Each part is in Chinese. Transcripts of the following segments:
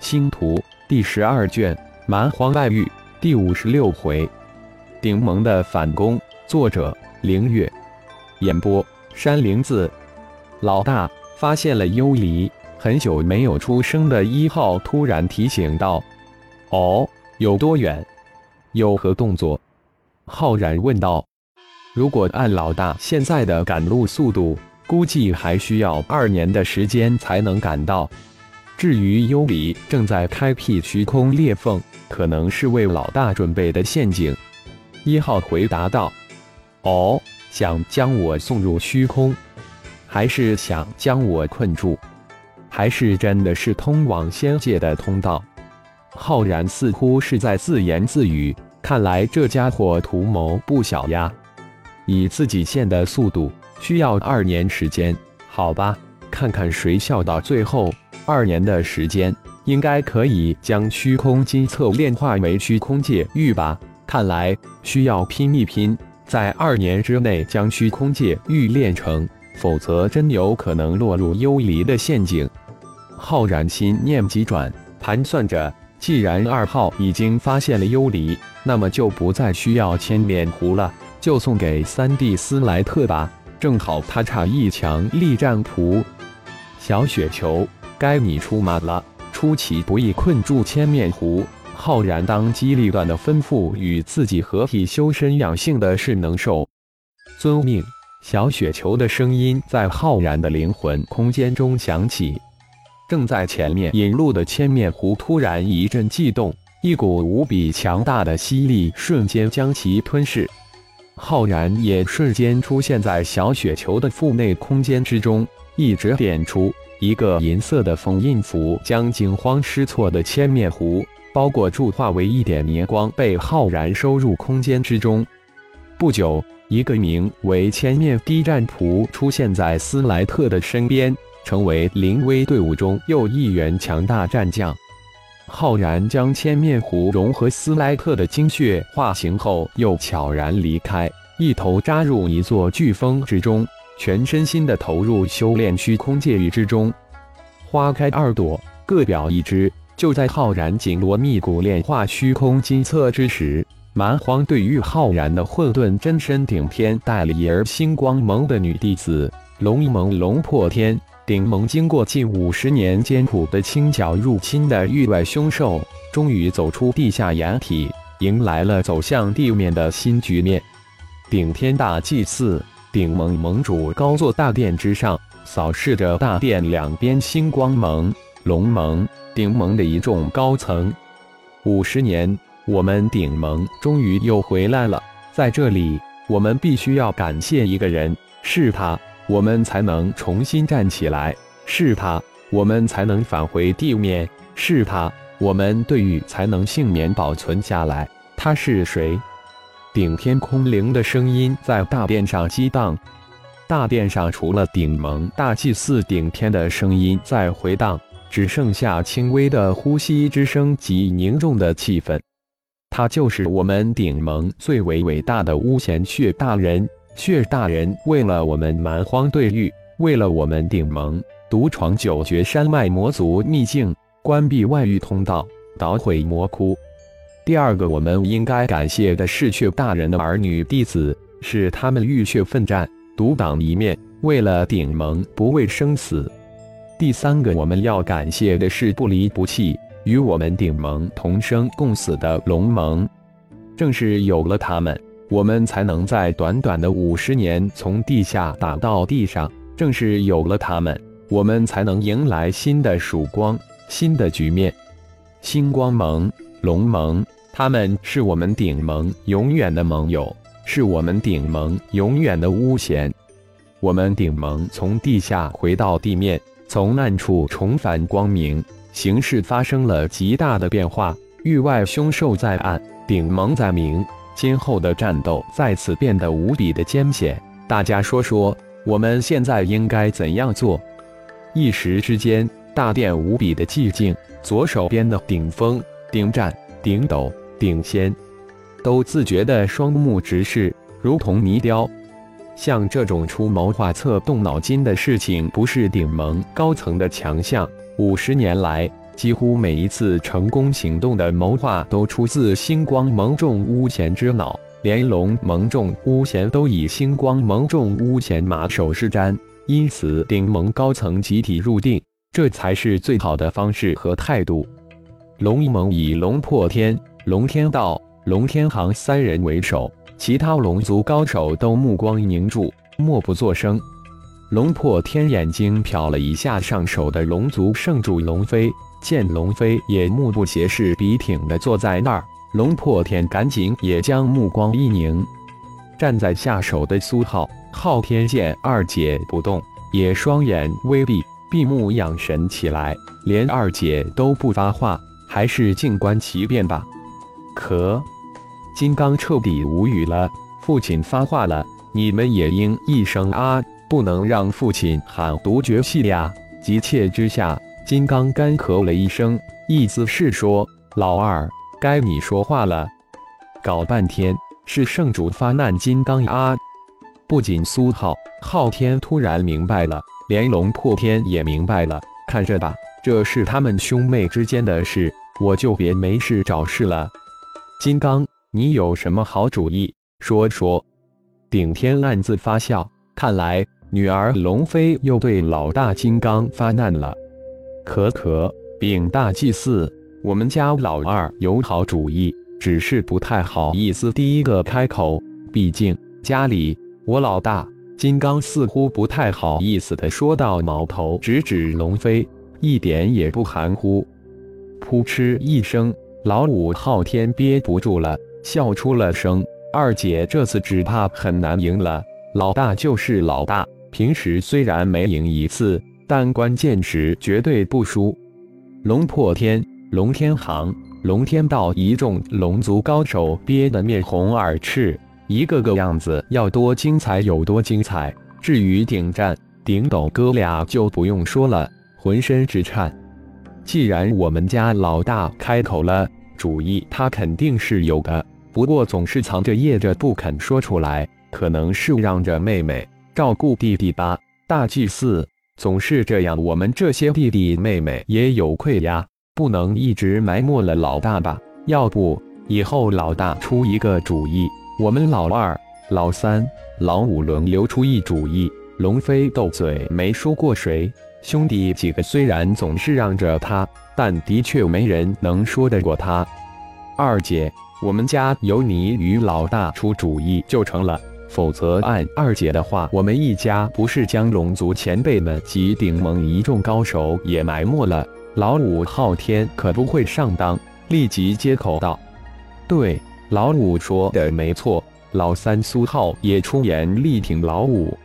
星图第十二卷蛮荒外域第五十六回，顶盟的反攻。作者：凌月。演播：山灵子。老大发现了幽离，很久没有出声的一号突然提醒道：“哦，有多远？有何动作？”浩然问道：“如果按老大现在的赶路速度，估计还需要二年的时间才能赶到。”至于幽离正在开辟虚空裂缝，可能是为老大准备的陷阱。一号回答道：“哦，想将我送入虚空，还是想将我困住？还是真的是通往仙界的通道？”浩然似乎是在自言自语。看来这家伙图谋不小呀！以自己现的速度，需要二年时间。好吧，看看谁笑到最后。二年的时间，应该可以将虚空金册炼化为虚空界玉吧？看来需要拼一拼，在二年之内将虚空界玉炼成，否则真有可能落入幽离的陷阱。浩然心念急转，盘算着，既然二号已经发现了幽离，那么就不再需要千面狐了，就送给三弟斯莱特吧，正好他差一强力战仆。小雪球。该你出马了！出其不意困住千面狐，浩然当机立断的吩咐与自己合体修身养性的是能兽。遵命！小雪球的声音在浩然的灵魂空间中响起。正在前面引路的千面狐突然一阵悸动，一股无比强大的吸力瞬间将其吞噬。浩然也瞬间出现在小雪球的腹内空间之中，一指点出。一个银色的封印符将惊慌失措的千面狐包裹住，化为一点年光，被浩然收入空间之中。不久，一个名为千面低战仆出现在斯莱特的身边，成为灵威队伍中又一员强大战将。浩然将千面狐融合斯莱特的精血化形后，又悄然离开，一头扎入一座飓风之中。全身心的投入修炼虚空界域之中，花开二朵，各表一枝。就在浩然紧锣密鼓炼化虚空金册之时，蛮荒对于浩然的混沌真身顶天代理而星光盟的女弟子龙盟龙破天顶盟，经过近五十年艰苦的清剿入侵的域外凶兽，终于走出地下掩体，迎来了走向地面的新局面。顶天大祭祀。顶盟盟主高坐大殿之上，扫视着大殿两边星光盟、龙盟、顶盟的一众高层。五十年，我们顶盟终于又回来了。在这里，我们必须要感谢一个人，是他，我们才能重新站起来；是他，我们才能返回地面；是他，我们对于才能幸免保存下来。他是谁？顶天空灵的声音在大殿上激荡，大殿上除了顶盟大祭司顶天的声音在回荡，只剩下轻微的呼吸之声及凝重的气氛。他就是我们顶盟最为伟大的巫贤血大人。血大人为了我们蛮荒对域，为了我们顶盟，独闯九绝山脉魔族秘境，关闭外域通道，捣毁魔窟。第二个，我们应该感谢的是血大人的儿女弟子，是他们浴血奋战，独挡一面，为了顶盟不畏生死。第三个，我们要感谢的是不离不弃，与我们顶盟同生共死的龙盟。正是有了他们，我们才能在短短的五十年从地下打到地上。正是有了他们，我们才能迎来新的曙光，新的局面。星光盟、龙盟。他们是我们顶盟永远的盟友，是我们顶盟永远的巫贤。我们顶盟从地下回到地面，从暗处重返光明，形势发生了极大的变化。域外凶兽在暗，顶盟在明，今后的战斗再次变得无比的艰险。大家说说，我们现在应该怎样做？一时之间，大殿无比的寂静。左手边的顶峰、顶战、顶斗。顶仙都自觉的双目直视，如同泥雕。像这种出谋划策、动脑筋的事情，不是顶盟高层的强项。五十年来，几乎每一次成功行动的谋划都出自星光盟众巫贤之脑，连龙盟众巫贤都以星光盟众巫贤马首是瞻，因此顶盟高层集体入定，这才是最好的方式和态度。龙一盟以龙破天、龙天道、龙天行三人为首，其他龙族高手都目光凝住，默不作声。龙破天眼睛瞟了一下上手的龙族圣主龙飞。见龙飞也目不斜视、笔挺的坐在那儿，龙破天赶紧也将目光一凝。站在下手的苏浩、昊天剑二姐不动，也双眼微闭，闭目养神起来。连二姐都不发话，还是静观其变吧。可金刚彻底无语了。父亲发话了，你们也应一声啊，不能让父亲喊独绝戏呀！急切之下。金刚干咳了一声，意思是说：“老二，该你说话了。”搞半天是圣主发难，金刚啊！不仅苏浩、昊天突然明白了，连龙破天也明白了。看着吧，这是他们兄妹之间的事，我就别没事找事了。金刚，你有什么好主意？说说。顶天暗自发笑，看来女儿龙飞又对老大金刚发难了。可可，禀大祭司，我们家老二有好主意，只是不太好意思第一个开口。毕竟家里我老大金刚似乎不太好意思的说到。矛头直指龙飞，一点也不含糊。噗嗤一声，老五昊天憋不住了，笑出了声。二姐这次只怕很难赢了。老大就是老大，平时虽然没赢一次。但关键时绝对不输。龙破天、龙天行、龙天道一众龙族高手憋得面红耳赤，一个个样子要多精彩有多精彩。至于顶战、顶斗哥俩就不用说了，浑身直颤。既然我们家老大开口了，主意他肯定是有的，不过总是藏着掖着不肯说出来，可能是让着妹妹照顾弟弟吧。大祭司。总是这样，我们这些弟弟妹妹也有愧呀，不能一直埋没了老大吧？要不以后老大出一个主意，我们老二、老三、老五轮流出一主意。龙飞斗嘴没说过谁，兄弟几个虽然总是让着他，但的确没人能说得过他。二姐，我们家由你与老大出主意就成了。否则，按二姐的话，我们一家不是将龙族前辈们及顶盟一众高手也埋没了？老五昊天可不会上当，立即接口道：“对，老五说的没错。”老三苏浩也出言力挺老五。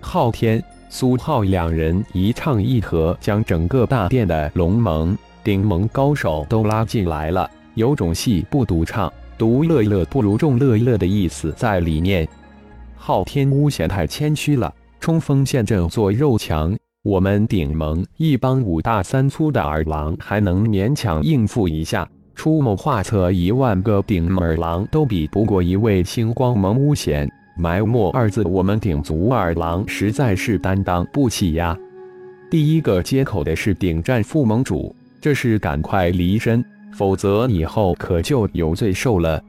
昊天、苏浩两人一唱一和，将整个大殿的龙盟、顶盟高手都拉进来了，有种戏不独唱，独乐乐不如众乐乐的意思在里面。昊天巫贤太谦虚了，冲锋陷阵做肉墙，我们顶盟一帮五大三粗的二郎还能勉强应付一下，出谋划策一万个顶二郎都比不过一位星光盟巫贤。埋没二字，我们顶足二郎实在是担当不起呀。第一个接口的是顶战副盟主，这是赶快离身，否则以后可就有罪受了。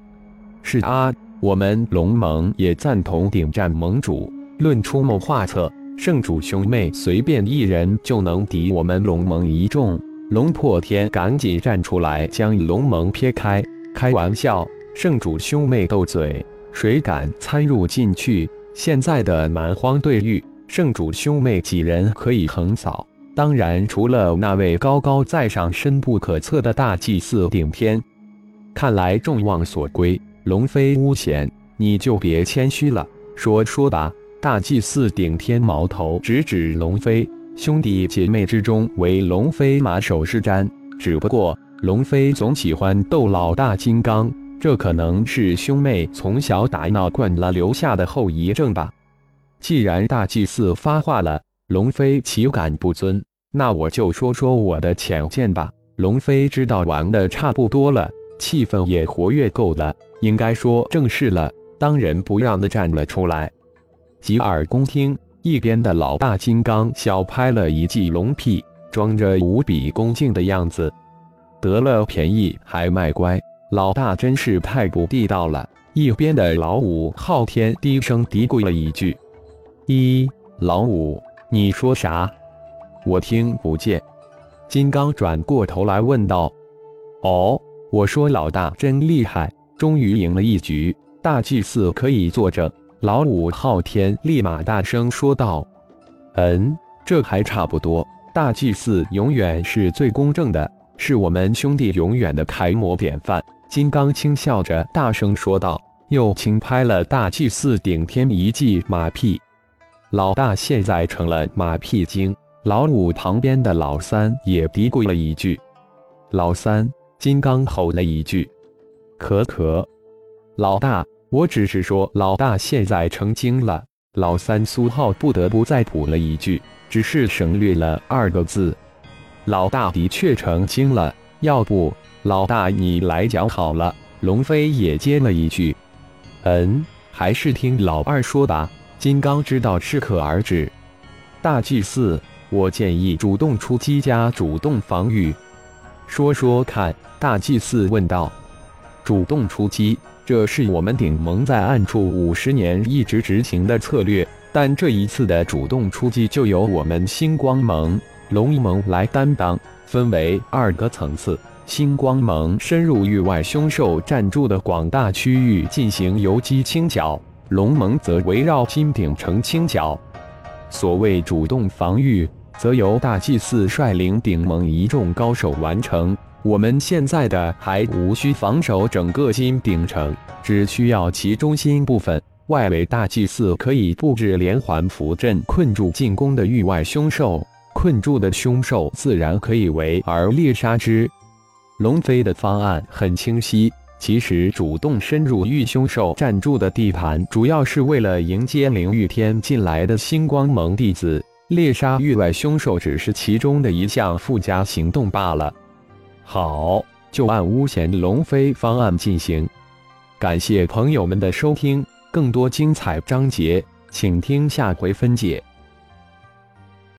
是啊。我们龙盟也赞同顶战盟主论出谋划策，圣主兄妹随便一人就能敌我们龙盟一众。龙破天赶紧站出来将龙盟撇开，开玩笑，圣主兄妹斗嘴，谁敢参入进去？现在的蛮荒对域，圣主兄妹几人可以横扫？当然，除了那位高高在上、深不可测的大祭司顶天，看来众望所归。龙飞巫贤，你就别谦虚了，说说吧。大祭司顶天矛头直指龙飞，兄弟姐妹之中唯龙飞马首是瞻。只不过龙飞总喜欢逗老大金刚，这可能是兄妹从小打闹惯了留下的后遗症吧。既然大祭司发话了，龙飞岂敢不遵？那我就说说我的浅见吧。龙飞知道玩的差不多了，气氛也活跃够了。应该说正事了，当仁不让的站了出来。洗耳恭听，一边的老大金刚小拍了一记龙屁，装着无比恭敬的样子。得了便宜还卖乖，老大真是太不地道了。一边的老五昊天低声嘀咕了一句：“一老五，你说啥？我听不见。”金刚转过头来问道：“哦，我说老大真厉害，终于赢了一局，大祭司可以作证。”老五昊天立马大声说道：“嗯，这还差不多。大祭司永远是最公正的，是我们兄弟永远的楷模典范。”金刚轻笑着大声说道，又轻拍了大祭司顶天一记马屁。老大现在成了马屁精。老五旁边的老三也嘀咕了一句：“老三。”金刚吼了一句：“可可。”老大。我只是说，老大现在成精了。老三苏浩不得不再补了一句，只是省略了二个字。老大的确成精了，要不老大你来讲好了。龙飞也接了一句：“嗯，还是听老二说吧。”金刚知道适可而止。大祭司，我建议主动出击加主动防御。说说看，大祭司问道。主动出击。这是我们顶盟在暗处五十年一直执行的策略，但这一次的主动出击就由我们星光盟、龙盟来担当，分为二个层次。星光盟深入域外凶兽占住的广大区域进行游击清剿，龙盟则围绕金鼎城清剿。所谓主动防御，则由大祭司率领顶盟一众高手完成。我们现在的还无需防守整个金鼎城，只需要其中心部分。外围大祭司可以布置连环符阵，困住进攻的域外凶兽。困住的凶兽自然可以围而猎杀之。龙飞的方案很清晰。其实，主动深入域凶兽暂住的地盘，主要是为了迎接灵域天进来的星光盟弟子。猎杀域外凶兽只是其中的一项附加行动罢了。好，就按巫贤龙飞方案进行。感谢朋友们的收听，更多精彩章节，请听下回分解。